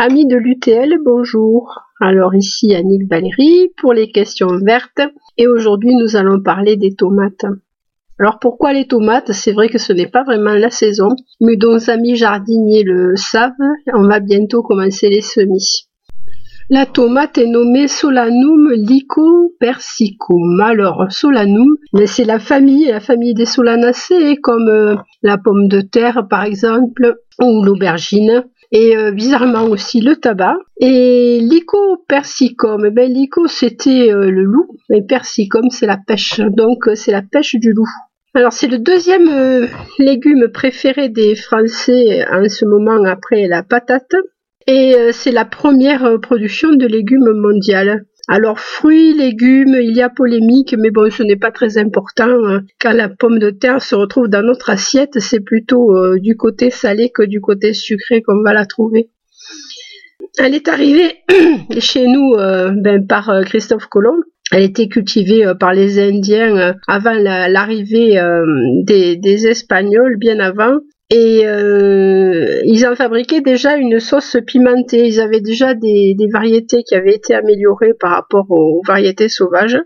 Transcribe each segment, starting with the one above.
Amis de l'UTL, bonjour. Alors ici Annick Valérie pour les questions vertes et aujourd'hui nous allons parler des tomates. Alors pourquoi les tomates? C'est vrai que ce n'est pas vraiment la saison, mais nos amis jardiniers le savent, on va bientôt commencer les semis. La tomate est nommée Solanum lycopersicum. Alors Solanum, mais c'est la famille, la famille des Solanacées, comme euh, la pomme de terre par exemple, ou l'aubergine et euh, bizarrement aussi le tabac. Et l'ico persicum, eh ben l'ico c'était euh, le loup, et persicum c'est la pêche, donc euh, c'est la pêche du loup. Alors c'est le deuxième légume préféré des Français en ce moment après la patate, et c'est la première production de légumes mondiale. Alors fruits, légumes, il y a polémique, mais bon, ce n'est pas très important. Hein. Quand la pomme de terre se retrouve dans notre assiette, c'est plutôt euh, du côté salé que du côté sucré qu'on va la trouver. Elle est arrivée chez nous euh, ben, par euh, Christophe Colomb. Elle était cultivée par les Indiens avant l'arrivée des, Espagnols, bien avant. Et euh, ils ont fabriqué déjà une sauce pimentée. Ils avaient déjà des, variétés qui avaient été améliorées par rapport aux variétés sauvages.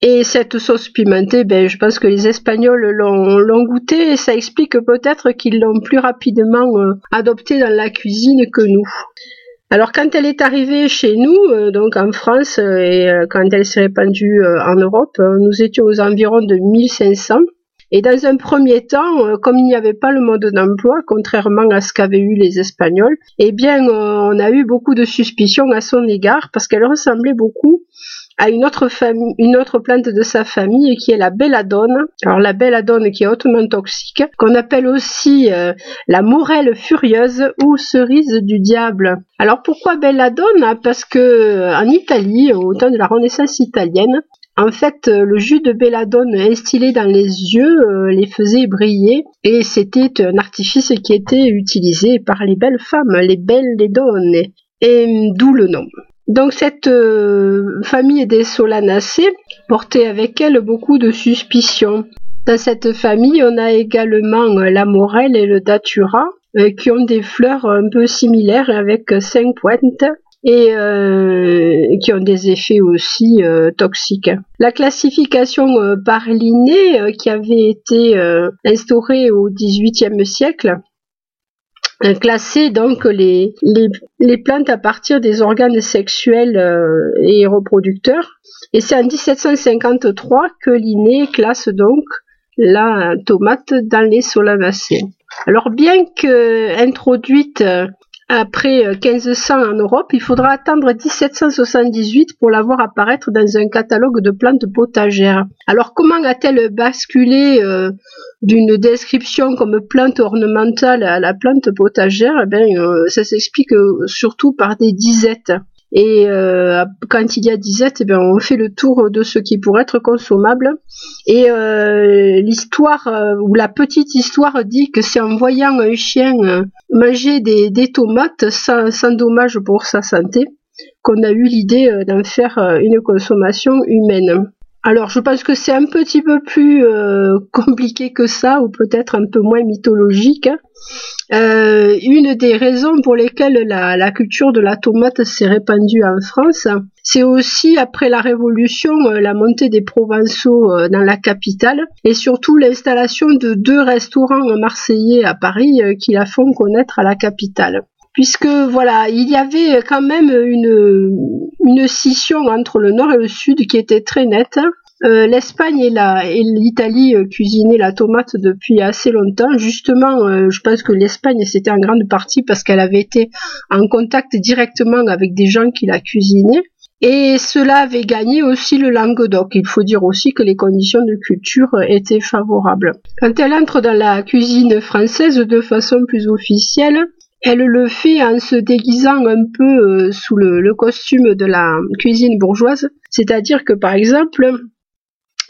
Et cette sauce pimentée, ben, je pense que les Espagnols l'ont goûtée et ça explique peut-être qu'ils l'ont plus rapidement euh, adoptée dans la cuisine que nous. Alors quand elle est arrivée chez nous, euh, donc en France, et quand elle s'est répandue en Europe, nous étions aux environs de 1500. Et dans un premier temps, euh, comme il n'y avait pas le mode d'emploi, contrairement à ce qu'avaient eu les Espagnols, eh bien, on a eu beaucoup de suspicions à son égard parce qu'elle ressemblait beaucoup à une autre, famille, une autre plante de sa famille qui est la belladone. Alors la belladone qui est hautement toxique, qu'on appelle aussi euh, la morelle furieuse ou cerise du diable. Alors pourquoi belladone? Parce que en Italie, au temps de la Renaissance italienne, en fait, euh, le jus de belladone instillé dans les yeux euh, les faisait briller et c'était un artifice qui était utilisé par les belles femmes, les belles les donnes, et hum, d'où le nom. Donc cette euh, famille des Solanacées portait avec elle beaucoup de suspicions. Dans cette famille, on a également la morelle et le datura, qui ont des fleurs un peu similaires avec cinq pointes et euh, qui ont des effets aussi euh, toxiques. La classification euh, par Linné, qui avait été instaurée au XVIIIe siècle, classait donc les, les, les, plantes à partir des organes sexuels et reproducteurs. Et c'est en 1753 que Linné classe donc la tomate dans les solanacées. Alors bien que introduite après 1500 euh, en Europe, il faudra attendre 1778 pour la voir apparaître dans un catalogue de plantes potagères. Alors comment a-t-elle basculé euh, d'une description comme plante ornementale à la plante potagère? Eh bien, euh, Ça s'explique surtout par des disettes. Et euh, quand il y a disette, eh bien, on fait le tour de ce qui pourrait être consommable. Et euh, l'histoire, euh, ou la petite histoire dit que c'est en voyant un chien manger des, tomates sans, sans, dommage pour sa santé qu'on a eu l'idée d'en faire une consommation humaine. Alors je pense que c'est un petit peu plus compliqué que ça, ou peut-être un peu moins mythologique. Euh, une des raisons pour lesquelles la, culture de la tomate s'est répandue en France, c'est aussi après la Révolution euh, la montée des Provençaux euh, dans la capitale et surtout l'installation de deux restaurants marseillais à Paris qui la font connaître à la capitale puisque voilà, il y avait quand même une, une scission entre le nord et le sud qui était très nette. Euh, L'Espagne et l'Italie euh, cuisinaient la tomate depuis assez longtemps. Justement, euh, je pense que l'Espagne c'était en grande partie parce qu'elle avait été en contact directement avec des gens qui la cuisinaient. Et cela avait gagné aussi le Languedoc. Il faut dire aussi que les conditions de culture étaient favorables. Quand elle entre dans la cuisine française de façon plus officielle, elle le fait en se déguisant un peu sous le costume de la cuisine bourgeoise. C'est-à-dire que par exemple,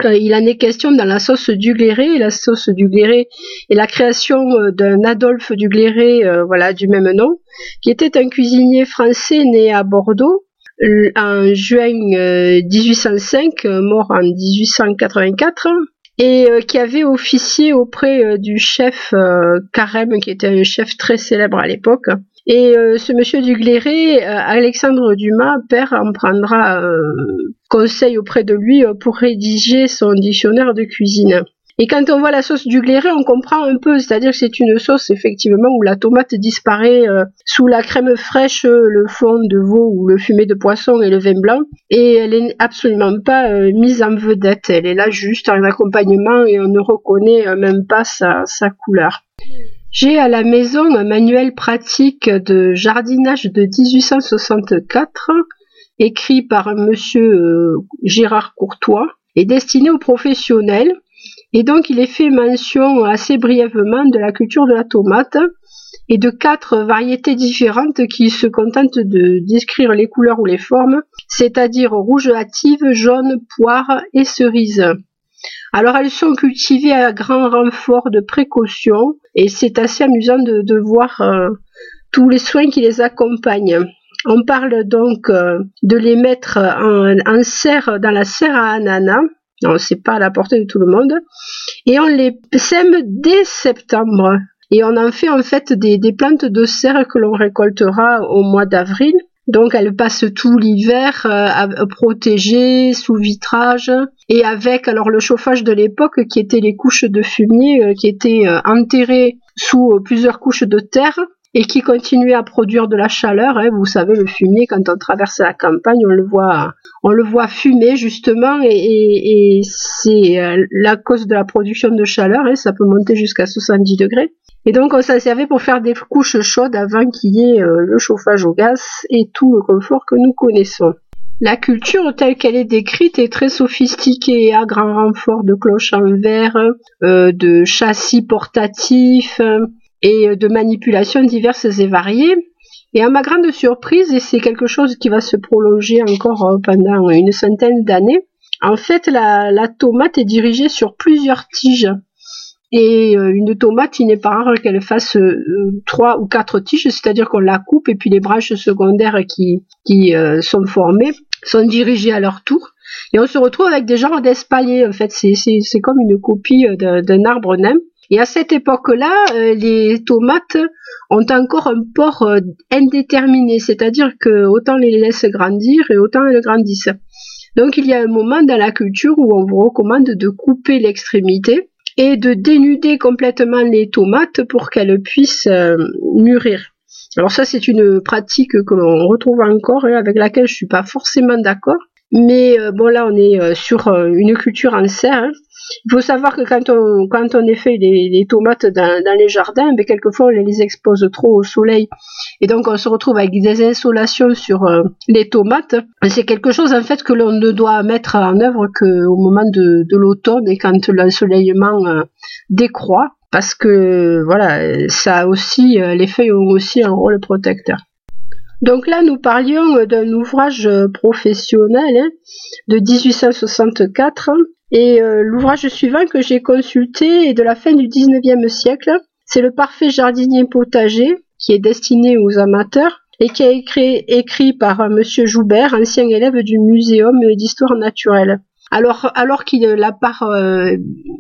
euh, il en est question dans la sauce Dugléré. La sauce Dugléré est la création euh, d'un Adolphe Dugléré, euh, voilà, du même nom, qui était un cuisinier français né à Bordeaux en juin 1805, mort en 1884, et qui avait officié auprès du chef Carême, qui était un chef très célèbre à l'époque. Et euh, ce monsieur Dugléré, euh, Alexandre Dumas, père, en prendra euh, conseil auprès de lui pour rédiger son dictionnaire de cuisine. Et quand on voit la sauce du gléré, on comprend un peu, c'est-à-dire que c'est une sauce effectivement où la tomate disparaît sous la crème fraîche, le fond de veau ou le fumé de poisson et le vin blanc, et elle est absolument pas mise en vedette. Elle est là juste en accompagnement et on ne reconnaît même pas sa, sa couleur. J'ai à la maison un manuel pratique de jardinage de 1864, écrit par monsieur euh, Gérard Courtois, et destiné aux professionnels. Et donc il est fait mention assez brièvement de la culture de la tomate et de quatre variétés différentes qui se contentent de décrire les couleurs ou les formes, c'est-à-dire rouge hâtive, jaune, poire et cerise. Alors elles sont cultivées à grand renfort de précaution et c'est assez amusant de, voir euh, tous les soins qui les accompagnent. On parle donc euh, de les mettre en, serre dans la serre à ananas. C'est pas à la portée de tout le monde. Et on les sème dès septembre. Et on en fait en fait des, des plantes de serre que l'on récoltera au mois d'avril. Donc elles passent tout l'hiver euh, protégées sous vitrage et avec alors le chauffage de l'époque qui était les couches de fumier euh, qui étaient euh, enterrées sous plusieurs couches de terre et qui continuaient à produire de la chaleur. Hein. Vous savez le fumier quand on traverse la campagne on le voit on le voit fumer justement et, c'est la cause de la production de chaleur hein. ça peut monter jusqu'à 70 degrés. Et donc on s'en servait pour faire des couches chaudes avant qu'il y ait euh, le chauffage au gaz et tout le confort que nous connaissons. La culture telle qu'elle est décrite est très sophistiquée, à grand renfort de cloches en verre, euh, de châssis portatifs euh, et de manipulations diverses et variées. Et à ma grande surprise, et c'est quelque chose qui va se prolonger encore pendant une centaine d'années, en fait la, la tomate est dirigée sur plusieurs tiges. Et euh, une tomate, il n'est pas rare qu'elle fasse euh, trois ou quatre tiges, c'est-à-dire qu'on la coupe et puis les branches secondaires qui, qui euh, sont formées sont dirigées à leur tour. Et on se retrouve avec des genres d'espaliers, en fait, c'est comme une copie d'un arbre nain. Et à cette époque-là, les tomates ont encore un port indéterminé, c'est-à-dire que autant les laisse grandir et autant elles grandissent. Donc il y a un moment dans la culture où on vous recommande de couper l'extrémité et de dénuder complètement les tomates pour qu'elles puissent euh, mûrir. Alors ça c'est une pratique que l'on retrouve encore et avec laquelle je suis pas forcément d'accord. Mais euh, bon là on est euh, sur une culture en serre. Hein. Il faut savoir que quand on, quand on fait les, tomates dans, les jardins, mais ben, quelquefois on les expose trop au soleil et donc on se retrouve avec des insolations sur euh, les tomates. C'est quelque chose en fait que l'on ne doit mettre en œuvre qu'au moment de, l'automne et quand l'ensoleillement euh, décroît parce que voilà, ça aussi, euh, les feuilles ont aussi un rôle protecteur. Donc là, nous parlions d'un ouvrage professionnel hein, de 1864 et euh, l'ouvrage suivant que j'ai consulté est de la fin du 19e siècle. C'est le parfait jardinier potager qui est destiné aux amateurs et qui a été écrit par M. Joubert, ancien élève du Muséum d'histoire naturelle. Alors, alors qu'il la part euh,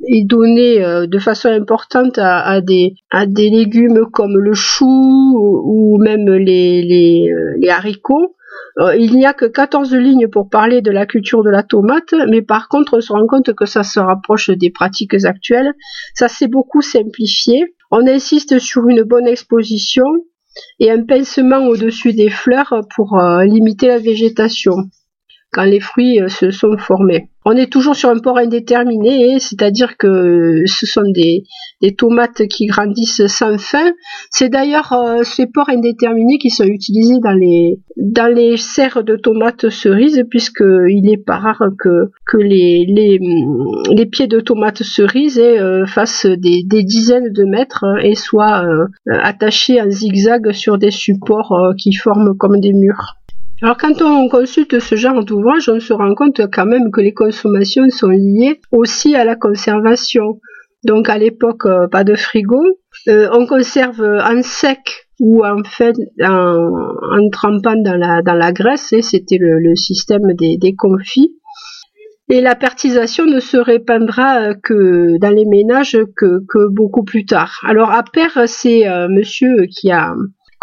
est donnée euh, de façon importante à, des, légumes comme le chou ou, même les, haricots, euh, il n'y a que 14 lignes pour parler de la culture de la tomate, mais par contre, on se rend compte que ça se rapproche des pratiques actuelles. Ça s'est beaucoup simplifié. On insiste sur une bonne exposition et un pincement au-dessus des fleurs pour euh, limiter la végétation quand les fruits euh, se sont formés. On est toujours sur un port indéterminé, c'est-à-dire que ce sont des, tomates qui grandissent sans fin. C'est d'ailleurs euh, ces ports indéterminés qui sont utilisés dans les, serres de tomates cerises, puisqu'il n'est pas rare que, que les, pieds de tomates cerises euh, fassent des, dizaines de mètres et soient attachés en zigzag sur des supports qui forment comme des murs. Alors quand on consulte ce genre d'ouvrage, on se rend compte quand même que les consommations sont liées aussi à la conservation. Donc à l'époque, euh, pas de frigo. Euh, on conserve en sec ou en fait en, trempant dans la, dans la graisse, c'était le, système des, confits. Et la pertisation ne se répandra euh, que dans les ménages que, beaucoup plus tard. Alors Appert, c'est monsieur qui a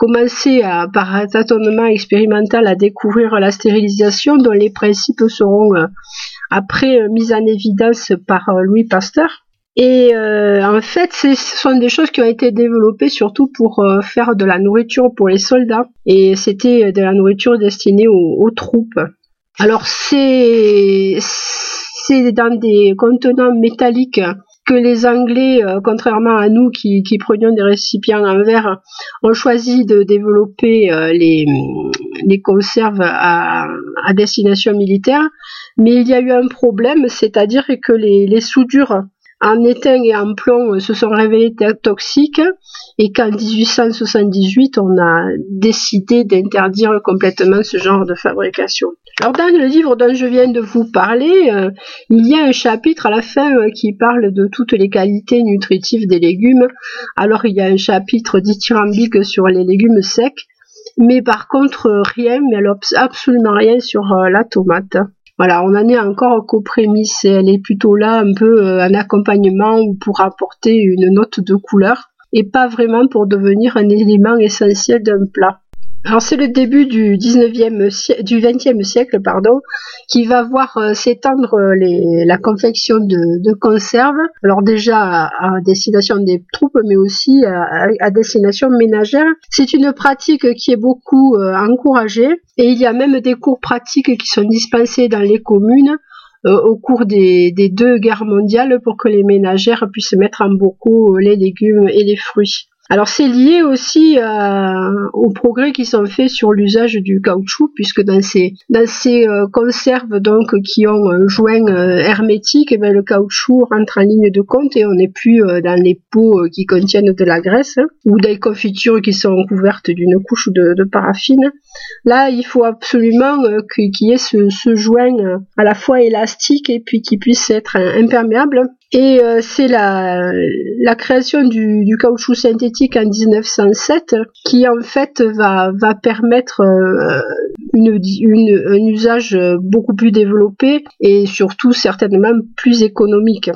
commencé à, par tâtonnement expérimental à découvrir la stérilisation dont les principes seront après mis en évidence par Louis Pasteur. Et en fait, ce sont des choses qui ont été développées surtout pour faire de la nourriture pour les soldats. Et c'était de la nourriture destinée aux troupes. Alors c'est dans des contenants métalliques les Anglais, euh, contrairement à nous qui, prenions des récipients en verre, ont choisi de développer euh, les, conserves à, destination militaire. Mais il y a eu un problème, c'est-à-dire que les soudures en étain et en plomb se sont révélées toxiques et qu'en 1878, on a décidé d'interdire complètement ce genre de fabrication. Alors dans le livre dont je viens de vous parler, euh, il y a un chapitre à la fin euh, qui parle de toutes les qualités nutritives des légumes. Alors il y a un chapitre dithyrambique sur les légumes secs, mais par contre rien, mais absolument rien sur euh, la tomate. Voilà, on en est encore qu'aux prémices. Elle est plutôt là un peu un accompagnement ou pour apporter une note de couleur et pas vraiment pour devenir un élément essentiel d'un plat. Alors c'est le début du 19e du 20e siècle pardon qui va voir euh, s'étendre euh, la confection de, conserves. Alors déjà à, destination des troupes mais aussi à, destination ménagère. C'est une pratique qui est beaucoup euh, encouragée et il y a même des cours pratiques qui sont dispensés dans les communes au cours des, deux guerres mondiales pour que les ménagères puissent mettre en bocaux les légumes et les fruits. Alors c'est lié aussi euh, aux progrès qui sont faits sur l'usage du caoutchouc, puisque dans ces, dans ces euh, conserves donc qui ont un joint hermétique, eh ben, le caoutchouc rentre en ligne de compte et on n'est plus dans les pots qui contiennent de la graisse hein, ou des confitures qui sont couvertes d'une couche de paraffine. Là, il faut absolument euh, qu'il y ait ce, joint euh, à la fois élastique et puis qui puisse être imperméable. Et euh, c'est la, création du, caoutchouc synthétique en 1907 qui en fait va, permettre un usage beaucoup plus développé et surtout certainement plus économique.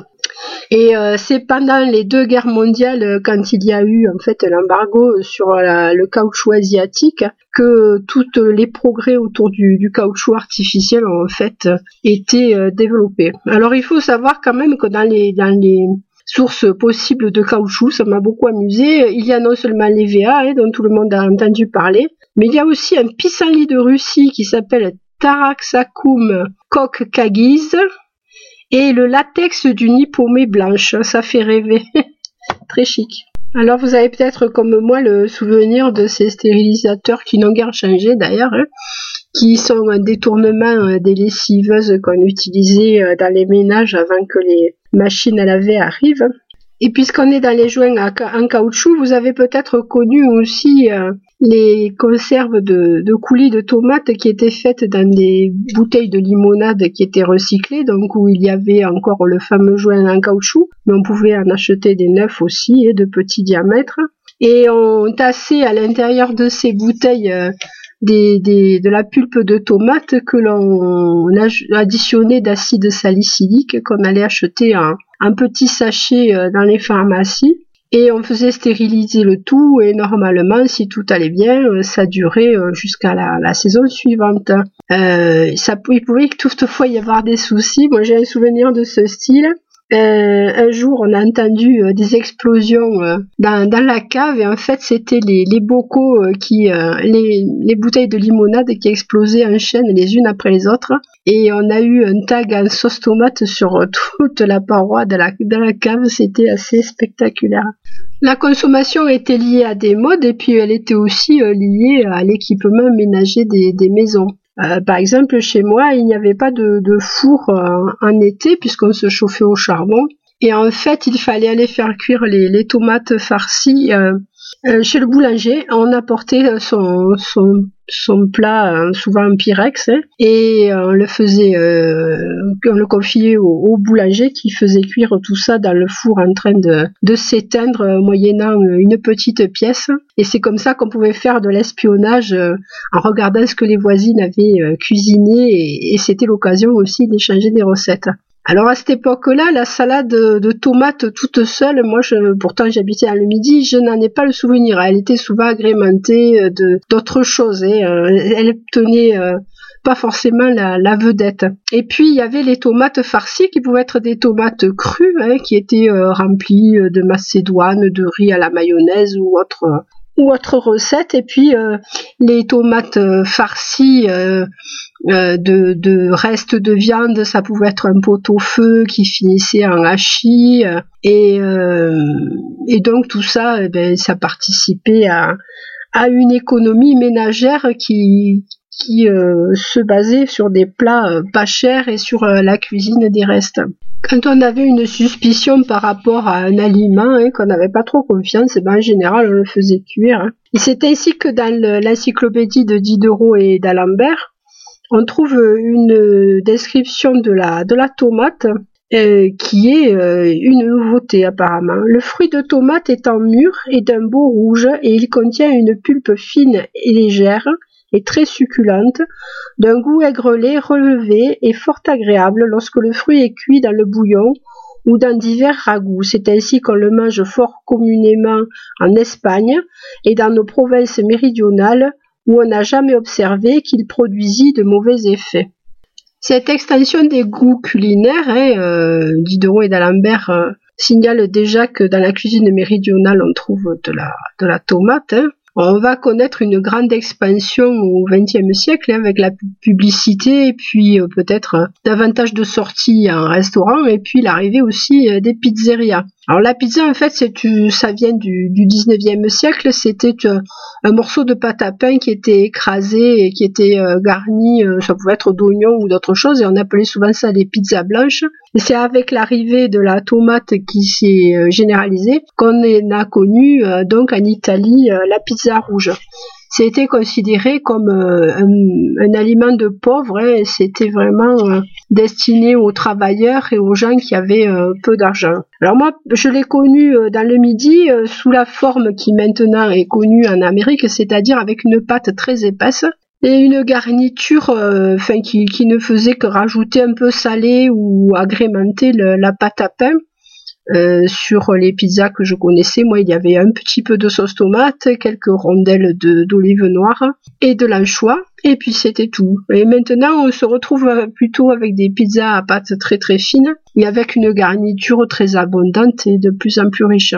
Et euh, c'est pendant les deux guerres mondiales, euh, quand il y a eu en fait l'embargo sur le caoutchouc asiatique, que tous les progrès autour du, caoutchouc artificiel ont en fait été euh, développés. Alors il faut savoir quand même que dans les les sources possibles de caoutchouc, ça m'a beaucoup amusé. Il y a non seulement l'EVA, hein, dont tout le monde a entendu parler, mais il y a aussi un pissenlit de Russie qui s'appelle Taraxacum Kagiz, et le latex d'une hippomée blanche, ça fait rêver. Très chic. Alors vous avez peut-être comme moi le souvenir de ces stérilisateurs qui n'ont guère changé d'ailleurs, hein, qui sont un détournement euh, des lessiveuses qu'on utilisait euh, dans les ménages avant que les machines à laver arrivent. Et puisqu'on est dans les joints en caoutchouc, vous avez peut-être connu aussi euh, les conserves de, coulis de tomates qui étaient faites dans des bouteilles de limonade qui étaient recyclées, donc où il y avait encore le fameux joint en caoutchouc, mais on pouvait en acheter des neufs aussi et de petits diamètres. Et on tassait à l'intérieur de ces bouteilles euh, de la pulpe de tomate que l'on additionnait d'acide salicylique qu'on allait acheter en, un petit sachet euh, dans les pharmacies. Et on faisait stériliser le tout et normalement si tout allait bien euh, ça durait euh, jusqu'à la, saison suivante. Euh, ça il pouvait toutefois y avoir des soucis. Moi j'ai un souvenir de ce style euh, un jour, on a entendu euh, des explosions euh, dans, la cave et en fait, c'était les, bocaux qui, les, bouteilles de limonade qui explosaient en chaîne les unes après les autres. Et on a eu un tag en sauce tomate sur toute la paroi de la, de la cave. C'était assez spectaculaire. La consommation était liée à des modes et puis elle était aussi liée à l'équipement ménager des maisons. Euh, par exemple, chez moi, il n'y avait pas de, four euh, en été puisqu'on se chauffait au charbon. Et en fait, il fallait aller faire cuire les, tomates farcies euh, chez le boulanger. On apportait son, son, son plat, souvent un pyrex, hein, et on le faisait, on le confiait au, boulanger qui faisait cuire tout ça dans le four en train de, s'éteindre moyennant une petite pièce. Et c'est comme ça qu'on pouvait faire de l'espionnage euh, en regardant ce que les voisines avaient euh, cuisiné et, c'était l'occasion aussi d'échanger des recettes. Alors à cette époque-là, la salade de tomates toute seule, moi pourtant j'habitais à le midi, je n'en ai pas le souvenir. Elle était souvent agrémentée euh, de d'autres choses. Hein. Euh, elle tenait euh, pas forcément la, vedette. Et puis il y avait les tomates farcies qui pouvaient être des tomates crues, hein, qui étaient remplies de macédoine, de riz à la mayonnaise ou autre ou autre recette. Et puis les tomates farcies euh, de, de restes de viande, ça pouvait être un pot au feu qui finissait en hachis, euh, et, euh, et donc tout ça, eh ben, ça participait à, à une économie ménagère qui, qui se basait sur des plats pas chers et sur la cuisine des restes. Quand on avait une suspicion par rapport à un aliment, hein, qu'on n'avait pas trop confiance, eh ben, en général on le faisait cuire. Hein. Et c'était ici que dans l'encyclopédie de Diderot et d'Alembert, on trouve une description de la, tomate euh, qui est euh, une nouveauté apparemment. Le fruit de tomate étant mûr et d'un beau rouge et il contient une pulpe fine et légère et très succulente, d'un goût aigrelé relevé et fort agréable lorsque le fruit est cuit dans le bouillon ou dans divers ragoûts. C'est ainsi qu'on le mange fort communément en Espagne et dans nos provinces méridionales où on n'a jamais observé qu'il produisit de mauvais effets. Cette extension des goûts culinaires, hein, euh, Diderot et d'Alembert euh, signalent déjà que dans la cuisine méridionale on trouve de la, tomate, hein, on va connaître une grande expansion au XXe siècle hein, avec la publicité et puis euh, peut-être davantage de sorties en restaurant et puis l'arrivée aussi des pizzerias. Alors la pizza en fait c'est ça vient du, du 19e siècle, c'était un morceau de pâte à pain qui était écrasé et qui était garni, ça pouvait être d'oignons ou d'autres choses et on appelait souvent ça des pizzas blanches. Et c'est avec l'arrivée de la tomate qui s'est généralisée qu'on a connu donc en Italie la pizza rouge. C'était considéré comme euh, un, aliment de pauvre, hein, c'était vraiment euh, destiné aux travailleurs et aux gens qui avaient euh, peu d'argent. Alors moi, je l'ai connu dans le midi sous la forme qui maintenant est connue en Amérique, c'est-à-dire avec une pâte très épaisse et une garniture qui, ne faisait que rajouter un peu salé ou agrémenter la pâte à pain euh, sur les pizzas que je connaissais, moi, il y avait un petit peu de sauce tomate, quelques rondelles d'olive noire et de l'anchois, et puis c'était tout. Et maintenant, on se retrouve plutôt avec des pizzas à pâte très très fine, et avec une garniture très abondante et de plus en plus riche.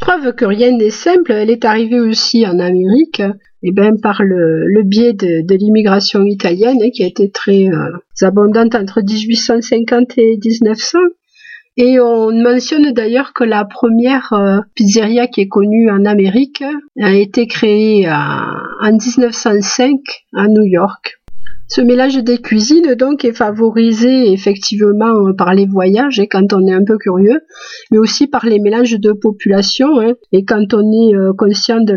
Preuve que rien n'est simple, elle est arrivée aussi en Amérique, et ben par le, biais de, l'immigration italienne qui a été très euh, abondante entre 1850 et 1900. Et on mentionne d'ailleurs que la première euh, pizzeria qui est connue en Amérique a été créée en 1905 à New York. Ce mélange des cuisines donc est favorisé effectivement par les voyages et quand on est un peu curieux, mais aussi par les mélanges de population hein. et quand on est euh, conscient de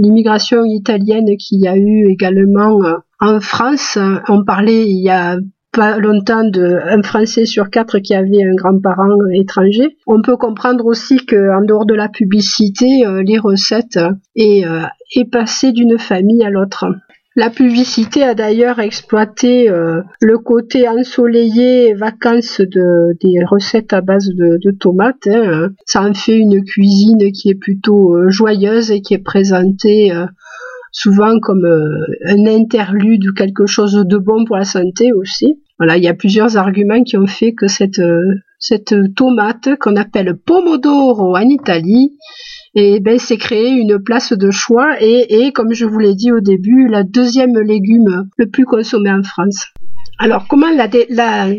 l'immigration italienne qu'il y a eu également euh, en France. On parlait il y a pas longtemps de un Français sur quatre qui avait un grand-parent étranger. On peut comprendre aussi que en dehors de la publicité, euh, les recettes est, euh, est passée d'une famille à l'autre. La publicité a d'ailleurs exploité euh, le côté ensoleillé et vacances de, des recettes à base de, tomates. Hein. Ça en fait une cuisine qui est plutôt joyeuse et qui est présentée souvent comme un interlude ou quelque chose de bon pour la santé aussi. Voilà, il y a plusieurs arguments qui ont fait que cette, euh, tomate qu'on appelle pomodoro en Italie, et eh ben, c'est créé une place de choix et, comme je vous l'ai dit au début, la deuxième légume le plus consommé en France. Alors comment la,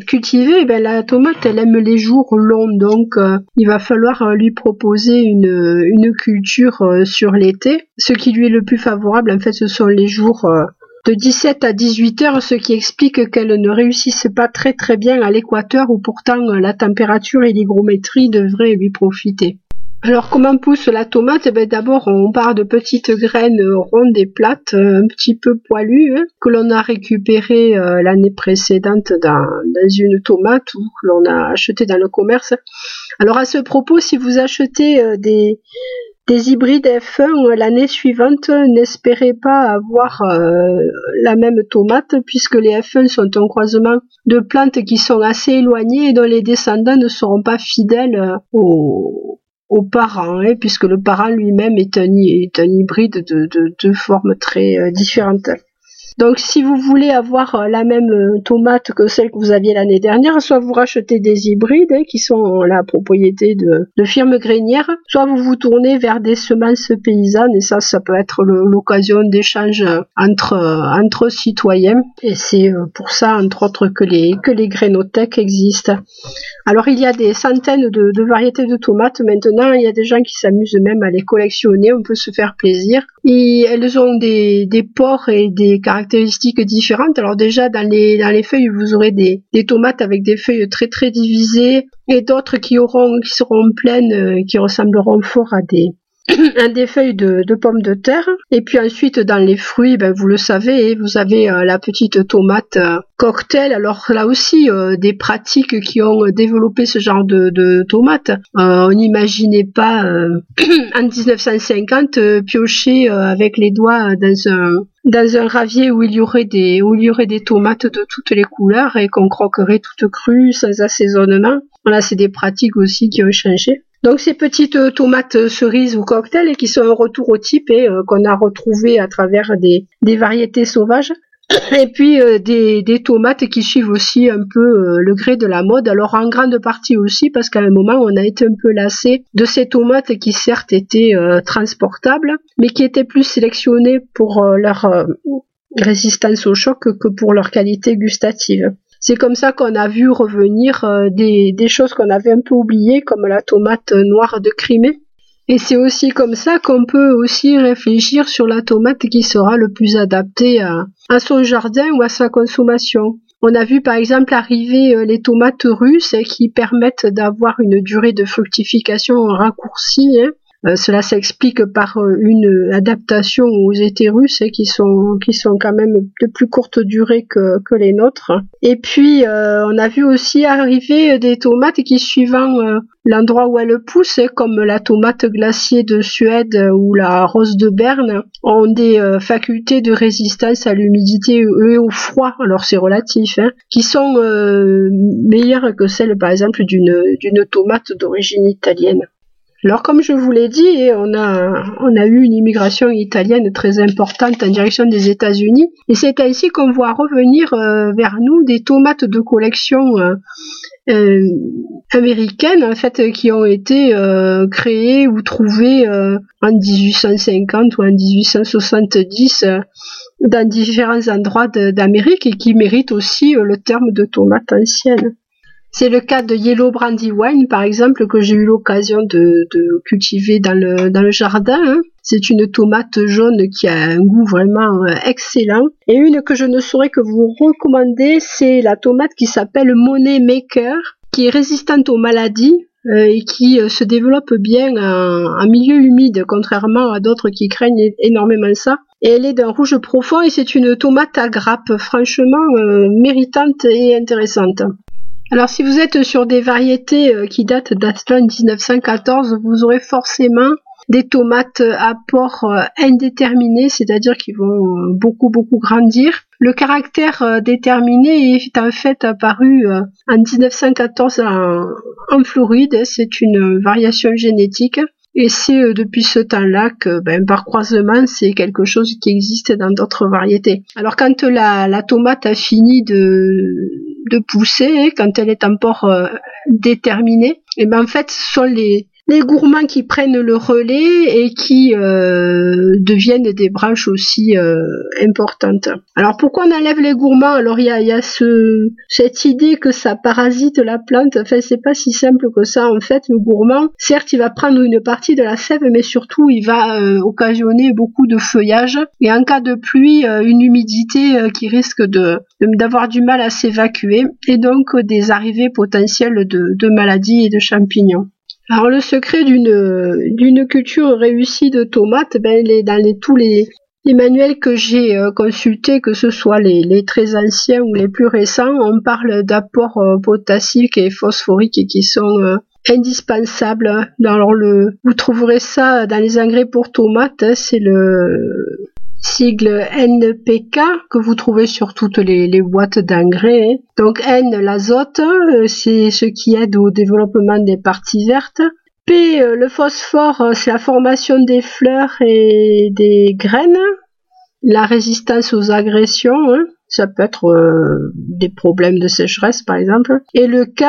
cultiver? Eh ben, La tomate, elle aime les jours longs, donc euh, il va falloir euh, lui proposer une, une culture sur l'été. Ce qui lui est le plus favorable, en fait, ce sont les jours de 17 à 18 heures, ce qui explique qu'elle ne réussisse pas très très bien à l'équateur où pourtant la température et l'hygrométrie devraient lui profiter. Alors comment pousse la tomate? Eh ben, D'abord on part de petites graines rondes et plates, un petit peu poilues, hein, que l'on a récupérées euh, l'année précédente dans, une tomate ou que l'on a acheté dans le commerce. Alors à ce propos, si vous achetez euh, des, des hybrides F1 l'année suivante n'espéraient pas avoir euh, la même tomate puisque les F1 sont un croisement de plantes qui sont assez éloignées et dont les descendants ne seront pas fidèles euh, aux, parents, hein, puisque le parent lui-même est un, hybride de, de formes très différentes. Donc si vous voulez avoir euh, la même euh, tomate que celle que vous aviez l'année dernière, soit vous rachetez des hybrides hein, qui sont la propriété de, firmes grainières, soit vous vous tournez vers des semences paysannes et ça, ça peut être l'occasion d'échanges entre, entre citoyens. Et c'est euh, pour ça, entre autres, que les, que grainothèques existent. Alors il y a des centaines de, variétés de tomates maintenant, il y a des gens qui s'amusent même à les collectionner, on peut se faire plaisir. Elles ont des, des pores et des caractéristiques caractéristiques différentes. Alors déjà dans les dans les feuilles vous aurez des, tomates avec des feuilles très très divisées et d'autres qui auront qui seront pleines euh, qui ressembleront fort à des des feuilles de, pommes de terre. Et puis ensuite, dans les fruits, ben, vous le savez, vous avez euh, la petite tomate euh, cocktail. Alors là aussi, euh, des pratiques qui ont développé ce genre de, de tomates. on n'imaginait pas en 1950 piocher avec les doigts dans un dans un ravier où il y aurait des où il y aurait des tomates de toutes les couleurs et qu'on croquerait toutes crues sans assaisonnement. Voilà, c'est des pratiques aussi qui ont changé. Donc ces petites euh, tomates euh, cerises ou cocktails et qui sont un retour au type et euh, qu'on a retrouvé à travers des, variétés sauvages. Et puis des, tomates qui suivent aussi un peu le gré de la mode. Alors en grande partie aussi parce qu'à un moment on a été un peu lassé de ces tomates qui certes étaient transportables, mais qui étaient plus sélectionnées pour leur résistance au choc que pour leur qualité gustative. C'est comme ça qu'on a vu revenir euh, des, choses qu'on avait un peu oubliées, comme la tomate noire de Crimée. Et c'est aussi comme ça qu'on peut aussi réfléchir sur la tomate qui sera le plus adaptée à, son jardin ou à sa consommation. On a vu par exemple arriver euh, les tomates russes qui permettent d'avoir une durée de fructification raccourcie. Hein. Euh, cela s'explique par euh, une adaptation aux étés qui sont quand même de plus courte durée que, les nôtres. Et puis euh, on a vu aussi arriver des tomates qui suivant l'endroit où elles poussent, comme la tomate glacier de Suède ou la rose de Berne, ont des facultés de résistance à l'humidité et au froid, alors c'est relatif, hein, qui sont meilleures que celles par exemple d'une d'une tomate d'origine italienne. Alors comme je vous l'ai dit, on a, on a eu une immigration italienne très importante en direction des États-Unis et c'est ainsi qu'on voit revenir euh, vers nous des tomates de collection euh, euh, américaines en fait qui ont été créées ou trouvées en 1850 ou en 1870 dans différents endroits d'Amérique et qui méritent aussi le terme de tomates anciennes. C'est le cas de Yellow Brandywine, par exemple, que j'ai eu l'occasion de, cultiver dans le, dans le jardin. Hein. C'est une tomate jaune qui a un goût vraiment euh, excellent. Et une que je ne saurais que vous recommander, c'est la tomate qui s'appelle Money Maker, qui est résistante aux maladies euh, et qui euh, se développe bien en, milieu humide, contrairement à d'autres qui craignent énormément ça. Et elle est d'un rouge profond et c'est une tomate à grappe, franchement méritante et intéressante. Alors si vous êtes sur des variétés euh, qui datent d'Aston 1914, vous aurez forcément des tomates à port euh, indéterminé, c'est-à-dire qui vont euh, beaucoup beaucoup grandir. Le caractère déterminé est en fait apparu en 1914 en, Floride, c'est une variation génétique. Et c'est depuis ce temps-là que, ben, par croisement, c'est quelque chose qui existe dans d'autres variétés. Alors quand la, la tomate a fini de, de pousser quand elle est encore euh, déterminée. Et ben en fait, ce sont les les gourmands qui prennent le relais et qui euh, deviennent des branches aussi euh, importantes. Alors pourquoi on enlève les gourmands? Alors il y a, ce, cette idée que ça parasite la plante. Enfin c'est pas si simple que ça. En fait le gourmand, certes il va prendre une partie de la sève, mais surtout il va euh, occasionner beaucoup de feuillage et en cas de pluie une humidité qui risque d'avoir du mal à s'évacuer et donc des arrivées potentielles de maladies et de champignons. Alors le secret d'une d'une culture réussie de tomates, ben les, dans les, tous les, manuels que j'ai euh, consultés, que ce soit les, les, très anciens ou les plus récents, on parle d'apports euh, potassiques et phosphoriques qui sont euh, indispensable. Alors vous trouverez ça dans les engrais pour tomates, hein, c'est le sigle NPK que vous trouvez sur toutes les, boîtes d'engrais. Hein. Donc N, l'azote, euh, c'est ce qui aide au développement des parties vertes. P, euh, le phosphore, euh, c'est la formation des fleurs et des graines. La résistance aux agressions, hein. ça peut être des problèmes de sécheresse par exemple. Et le K,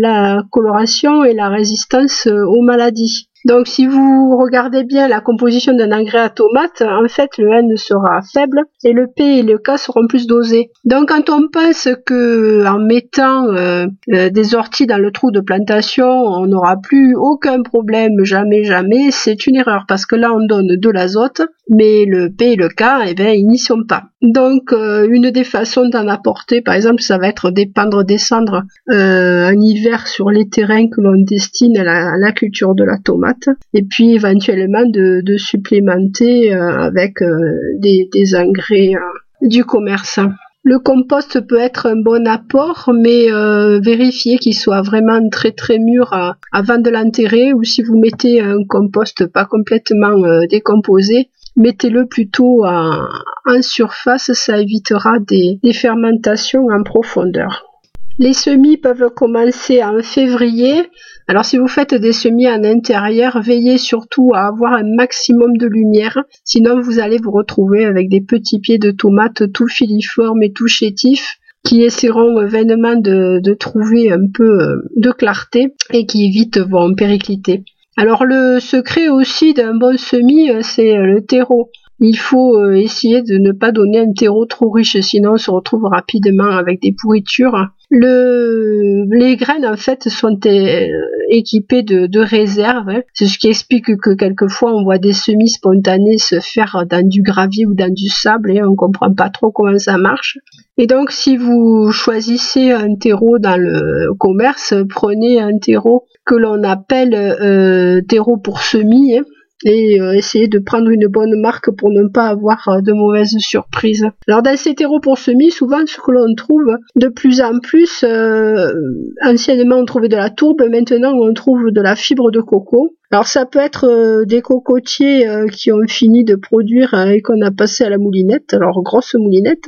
la coloration et la résistance aux maladies. Donc si vous regardez bien la composition d'un engrais à tomate, en fait le N sera faible et le P et le K seront plus dosés. Donc quand on pense que en mettant euh, euh, des orties dans le trou de plantation, on n'aura plus aucun problème, jamais, jamais, c'est une erreur parce que là on donne de l'azote, mais le P et le K, eh bien, ils n'y sont pas. Donc euh, une des façons d'en apporter, par exemple, ça va être d'épandre des cendres en hiver sur les terrains que l'on destine à la culture de la tomate et puis éventuellement de, supplémenter euh, avec euh, des, engrais euh, du commerce. Le compost peut être un bon apport, mais vérifiez qu'il soit vraiment très très mûr avant de l'enterrer ou si vous mettez un compost pas complètement décomposé, mettez-le plutôt en, surface, ça évitera des fermentations en profondeur. Les semis peuvent commencer en février. Alors si vous faites des semis en intérieur, veillez surtout à avoir un maximum de lumière. Sinon vous allez vous retrouver avec des petits pieds de tomates tout filiformes et tout chétifs qui essaieront vainement de, de trouver un peu euh, de clarté et qui vite vont péricliter. Alors le secret aussi d'un bon semis, euh, c'est euh, le terreau. Il faut euh, essayer de ne pas donner un terreau trop riche, sinon on se retrouve rapidement avec des pourritures. Le, les graines en fait sont équipées de, réserves. C'est ce qui explique que quelquefois on voit des semis spontanés se faire dans du gravier ou dans du sable et on comprend pas trop comment ça marche. Et donc si vous choisissez un terreau dans le commerce, prenez un terreau que l'on appelle euh, terreau pour semis. Hein et euh, essayer de prendre une bonne marque pour ne pas avoir euh, de mauvaises surprises. Alors dans ces terreaux pour semis, souvent ce que l'on trouve de plus en plus, anciennement on trouvait de la tourbe, maintenant on trouve de la fibre de coco. Alors ça peut être des cocotiers qui ont fini de produire et qu'on a passé à la moulinette, alors grosse moulinette,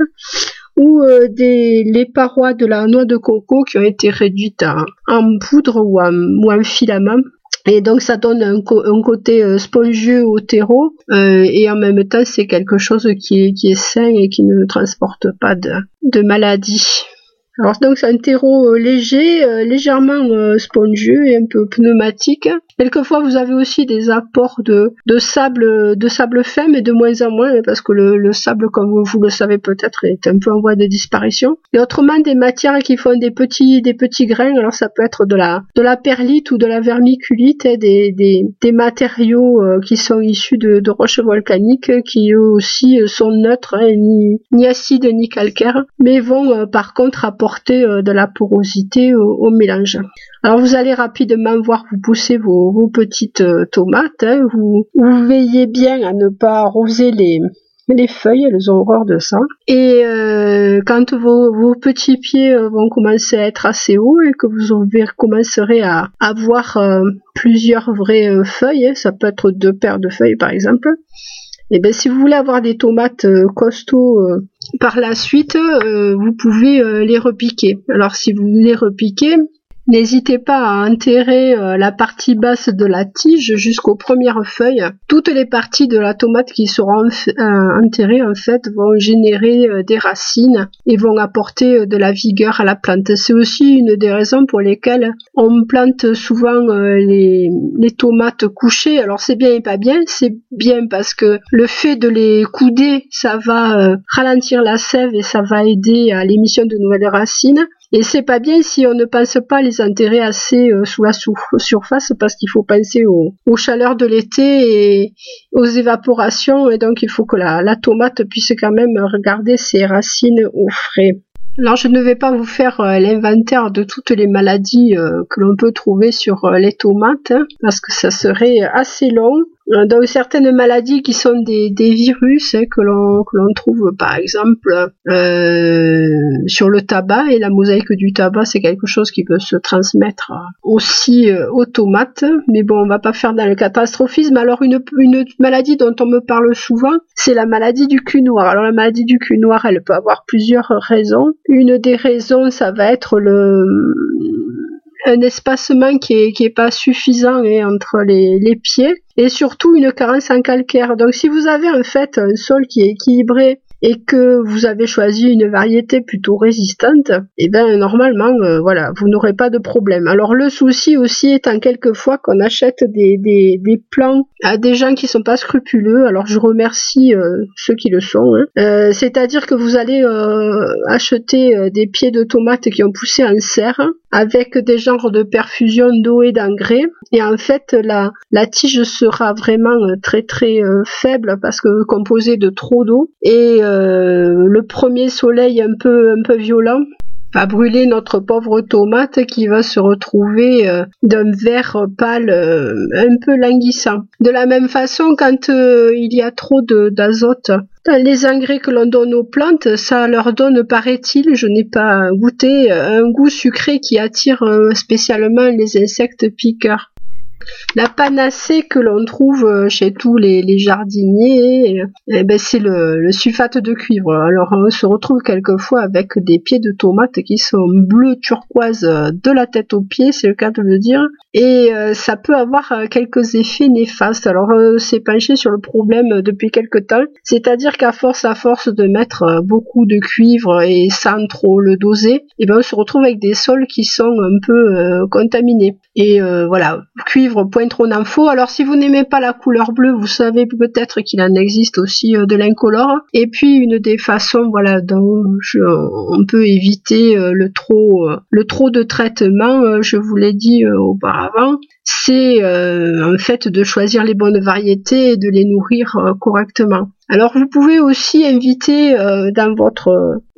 ou des, les parois de la noix de coco qui ont été réduites en, poudre ou en filament et donc ça donne un, côté euh, spongieux au terreau euh, et en même temps c'est quelque chose qui est, qui est sain et qui ne transporte pas de, de maladie. Alors donc c'est un terreau euh, léger, euh, légèrement euh, spongieux et un peu pneumatique. Quelquefois vous avez aussi des apports de, sable de sable fin mais de moins en moins parce que le, sable comme vous, le savez peut-être est un peu en voie de disparition. Et autrement des matières qui font des petits des petits grains. Alors ça peut être de la perlite ou de la vermiculite, hein, des, matériaux qui sont issus de, roches volcaniques qui eux aussi sont neutres, hein, ni, acides ni calcaires, mais vont par contre apporter euh, de la porosité au, mélange. Alors vous allez rapidement voir vous pousser vos, petites euh, tomates. Hein. Vous, veillez bien à ne pas arroser les, les feuilles, elles ont horreur de ça. Et euh, quand vos, petits pieds vont commencer à être assez hauts et que vous commencerez à avoir plusieurs vraies feuilles, hein, ça peut être deux paires de feuilles par exemple, et eh bien si vous voulez avoir des tomates costauds par la suite, euh, vous pouvez euh, les repiquer. Alors si vous les repiquez, N'hésitez pas à enterrer euh, la partie basse de la tige jusqu'aux premières feuilles. Toutes les parties de la tomate qui seront euh, enterrées en fait vont générer euh, des racines et vont apporter de la vigueur à la plante. C'est aussi une des raisons pour lesquelles on plante souvent les, les tomates couchées. Alors c'est bien et pas bien. C'est bien parce que le fait de les couder, ça va ralentir la sève et ça va aider à l'émission de nouvelles racines. Et c'est pas bien si on ne pense pas les enterrer assez euh, sous la surface parce qu'il faut penser aux, chaleurs de l'été et aux évaporations et donc il faut que la, tomate puisse quand même regarder ses racines au frais. Alors je ne vais pas vous faire euh, l'inventaire de toutes les maladies euh, que l'on peut trouver sur les tomates hein, parce que ça serait assez long. Euh, dans certaines maladies qui sont des, virus hein, que l'on que l'on trouve par exemple euh, sur le tabac et la mosaïque du tabac c'est quelque chose qui peut se transmettre aussi euh, aux tomates mais bon on va pas faire dans le catastrophisme. Alors une, une maladie dont on me parle souvent c'est la maladie du cul noir. Alors la maladie du cul noir elle peut avoir plusieurs raisons. Une des raisons ça va être le un espacement qui est, qui est pas suffisant hein, entre les, les, pieds et surtout une carence en calcaire. Donc si vous avez en fait un sol qui est équilibré et que vous avez choisi une variété plutôt résistante, eh bien normalement, euh, voilà, vous n'aurez pas de problème. Alors le souci aussi étant quelquefois qu'on achète des, des, des, plants à des gens qui sont pas scrupuleux. Alors je remercie euh, ceux qui le sont. Hein. Euh, c'est-à-dire que vous allez acheter des pieds de tomates qui ont poussé en serre avec des genres de perfusion d'eau et d'engrais. Et en fait, la, la tige sera vraiment très très faible parce que composée de trop d'eau. Et euh, le premier soleil un peu un peu violent va brûler notre pauvre tomate qui va se retrouver euh, d'un vert pâle euh, un peu languissant. De la même façon, quand il y a trop d'azote les engrais que l'on donne aux plantes, ça leur donne, paraît-il, je n'ai pas goûté, un goût sucré qui attire spécialement les insectes piqueurs. La panacée que l'on trouve euh, chez tous les, jardiniers, eh ben, c'est le, sulfate de cuivre. Alors on se retrouve quelquefois avec des pieds de tomates qui sont bleu turquoise de la tête aux pieds, c'est le cas de le dire, et euh, ça peut avoir euh, quelques effets néfastes. Alors c'est penché sur le problème depuis quelque temps, c'est-à-dire qu'à force à force de mettre beaucoup de cuivre et sans trop le doser, eh ben on se retrouve avec des sols qui sont un peu contaminés. Point trop d'infos. Alors si vous n'aimez pas la couleur bleue, vous savez peut-être qu'il en existe aussi euh, de l'incolore. Et puis une des façons voilà dont on peut éviter euh, le trop euh, le trop de traitement, je vous l'ai dit auparavant, c'est en fait de choisir les bonnes variétés et de les nourrir correctement. Alors vous pouvez aussi inviter euh, dans votre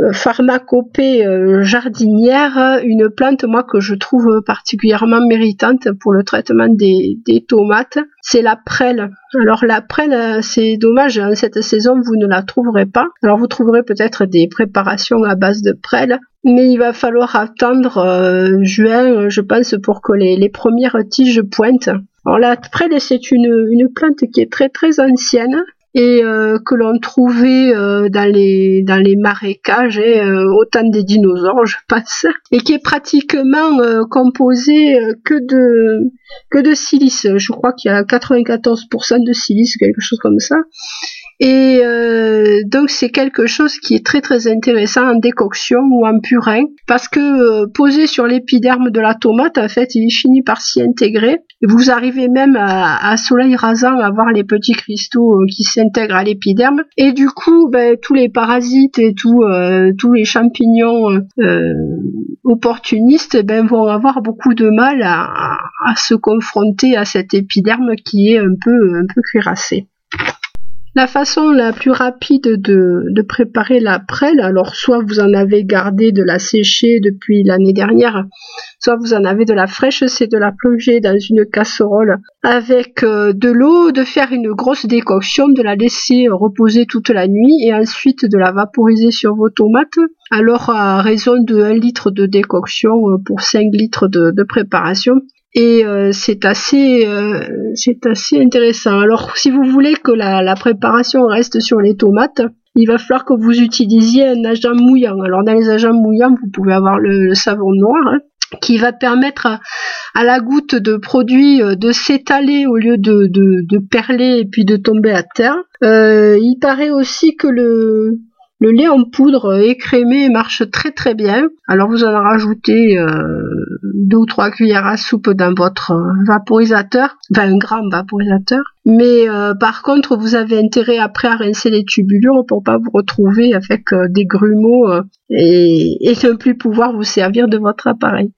euh, pharmacopée euh, jardinière une plante moi que je trouve particulièrement méritante pour le traitement des, tomates, c'est la prêle. Alors la prêle, c'est dommage, en cette saison vous ne la trouverez pas. Alors vous trouverez peut-être des préparations à base de prêle, mais il va falloir attendre juin, je pense, pour que les, premières tiges pointent. Alors la prêle, c'est une plante qui est très très ancienne, et euh, que l'on trouvait euh, dans les dans les marécages et euh, au temps des dinosaures je pense et qui est pratiquement composé que de que de silice je crois qu'il y a 94% de silice quelque chose comme ça et euh, donc c'est quelque chose qui est très très intéressant en décoction ou en purin parce que euh, posé sur l'épiderme de la tomate, en fait, il finit par s'y intégrer. Vous arrivez même à, soleil rasant à voir les petits cristaux euh, qui s'intègrent à l'épiderme. Et du coup, ben, tous les parasites et tout, tous les champignons opportunistes ben, vont avoir beaucoup de mal à, à, se confronter à cet épiderme qui est un peu un peu cuirassé. La façon la plus rapide de, préparer la prêle, alors soit vous en avez gardé de la sécher depuis l'année dernière, soit vous en avez de la fraîche, c'est de la plonger dans une casserole avec euh, de l'eau, de faire une grosse décoction, de la laisser reposer toute la nuit et ensuite de la vaporiser sur vos tomates. Alors à raison de 1 litre de décoction euh, pour 5 litres de préparation et euh, c'est assez euh, c'est assez intéressant. Alors si vous voulez que la, préparation reste sur les tomates, il va falloir que vous utilisiez un agent mouillant. Alors dans les agents mouillants, vous pouvez avoir le, savon noir hein, qui va permettre à, la goutte de produit euh, de s'étaler au lieu de, de, perler et puis de tomber à terre. il paraît aussi que le le lait en poudre écrémé marche très très bien. Alors vous en rajoutez euh, deux ou trois cuillères à soupe dans votre euh, vaporisateur, enfin un grand vaporisateur. Mais euh, par contre, vous avez intérêt après à rincer les tubulures pour pas vous retrouver avec des grumeaux et, et ne plus pouvoir vous servir de votre appareil.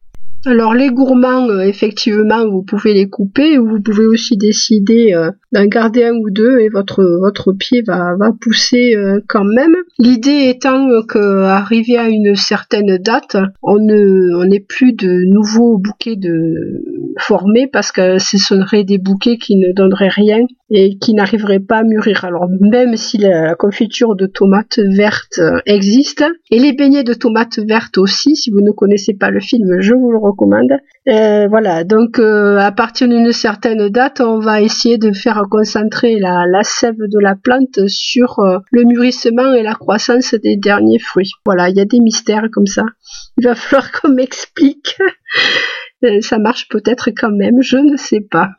Alors les gourmands, euh, effectivement, vous pouvez les couper ou vous pouvez aussi décider euh, d'en garder un ou deux et votre votre pied va, va pousser euh, quand même. L'idée étant que arrivé à une certaine date, on ne on n'ait plus de nouveaux bouquets de formés parce que ce seraient des bouquets qui ne donneraient rien et qui n'arriverait pas à mûrir. Alors même si la, confiture de tomates vertes existe, et les beignets de tomates vertes aussi, si vous ne connaissez pas le film, je vous le recommande. Euh, voilà, donc euh, à partir d'une certaine date, on va essayer de faire concentrer la, la sève de la plante sur euh, le mûrissement et la croissance des derniers fruits. Voilà, il y a des mystères comme ça. Il va falloir qu'on m'explique. ça marche peut-être quand même, je ne sais pas.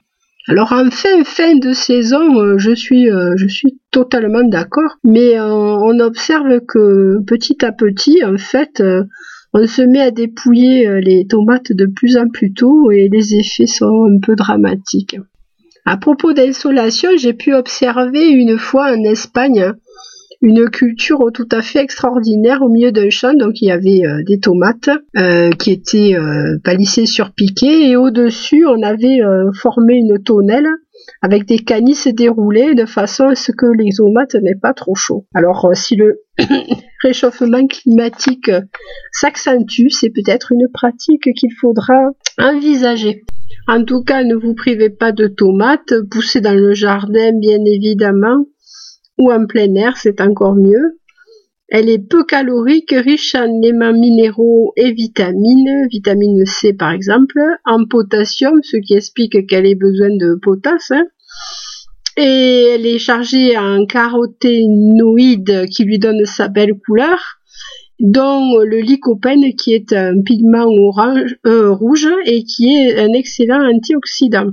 Alors en fin de saison, euh, je suis euh, je suis totalement d'accord, mais euh, on observe que petit à petit, en fait, on se met à dépouiller les tomates de plus en plus tôt et les effets sont un peu dramatiques. À propos d'insolation, j'ai pu observer une fois en Espagne une culture tout à fait extraordinaire au milieu d'un champ. Donc il y avait euh, des tomates euh, qui étaient euh, palissées sur piquet et au-dessus on avait formé une tonnelle avec des canisses déroulées de façon à ce que les tomates n'aient pas trop chaud. Alors si le réchauffement climatique s'accentue, c'est peut-être une pratique qu'il faudra envisager. En tout cas, ne vous privez pas de tomates, poussez dans le jardin bien évidemment ou en plein air, c'est encore mieux. Elle est peu calorique, riche en éléments minéraux et vitamines, vitamine C par exemple, en potassium, ce qui explique qu'elle ait besoin de potasse. Hein. Et elle est chargée en caroténoïdes qui lui donnent sa belle couleur, dont le lycopène qui est un pigment orange, euh, rouge et qui est un excellent antioxydant.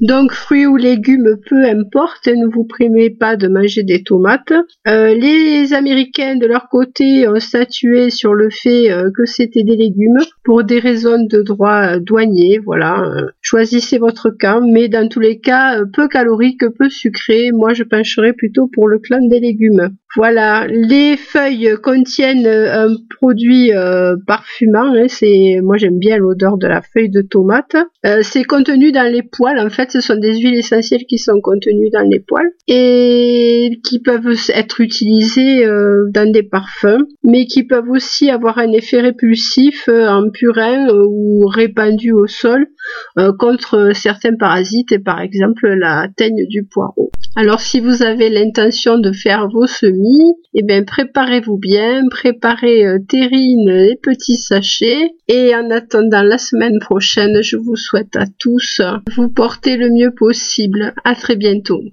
Donc fruits ou légumes, peu importe, ne vous primez pas de manger des tomates. Euh, les Américains de leur côté ont statué sur le fait euh, que c'était des légumes pour des raisons de droit douanier. Voilà, choisissez votre camp, mais dans tous les cas, peu calorique, peu sucré. Moi, je pencherai plutôt pour le clan des légumes. Voilà, les feuilles contiennent un produit euh, parfumant. Hein, c'est, moi j'aime bien l'odeur de la feuille de tomate. Euh, c'est contenu dans les poils. En fait, ce sont des huiles essentielles qui sont contenues dans les poils et qui peuvent être utilisées euh, dans des parfums, mais qui peuvent aussi avoir un effet répulsif en purin ou répandu au sol contre certains parasites et par exemple la teigne du poireau. Alors si vous avez l'intention de faire vos semis, eh bien préparez-vous bien, préparez euh, terrine et petits sachets. Et en attendant la semaine prochaine, je vous souhaite à tous vous porter le mieux possible. À très bientôt.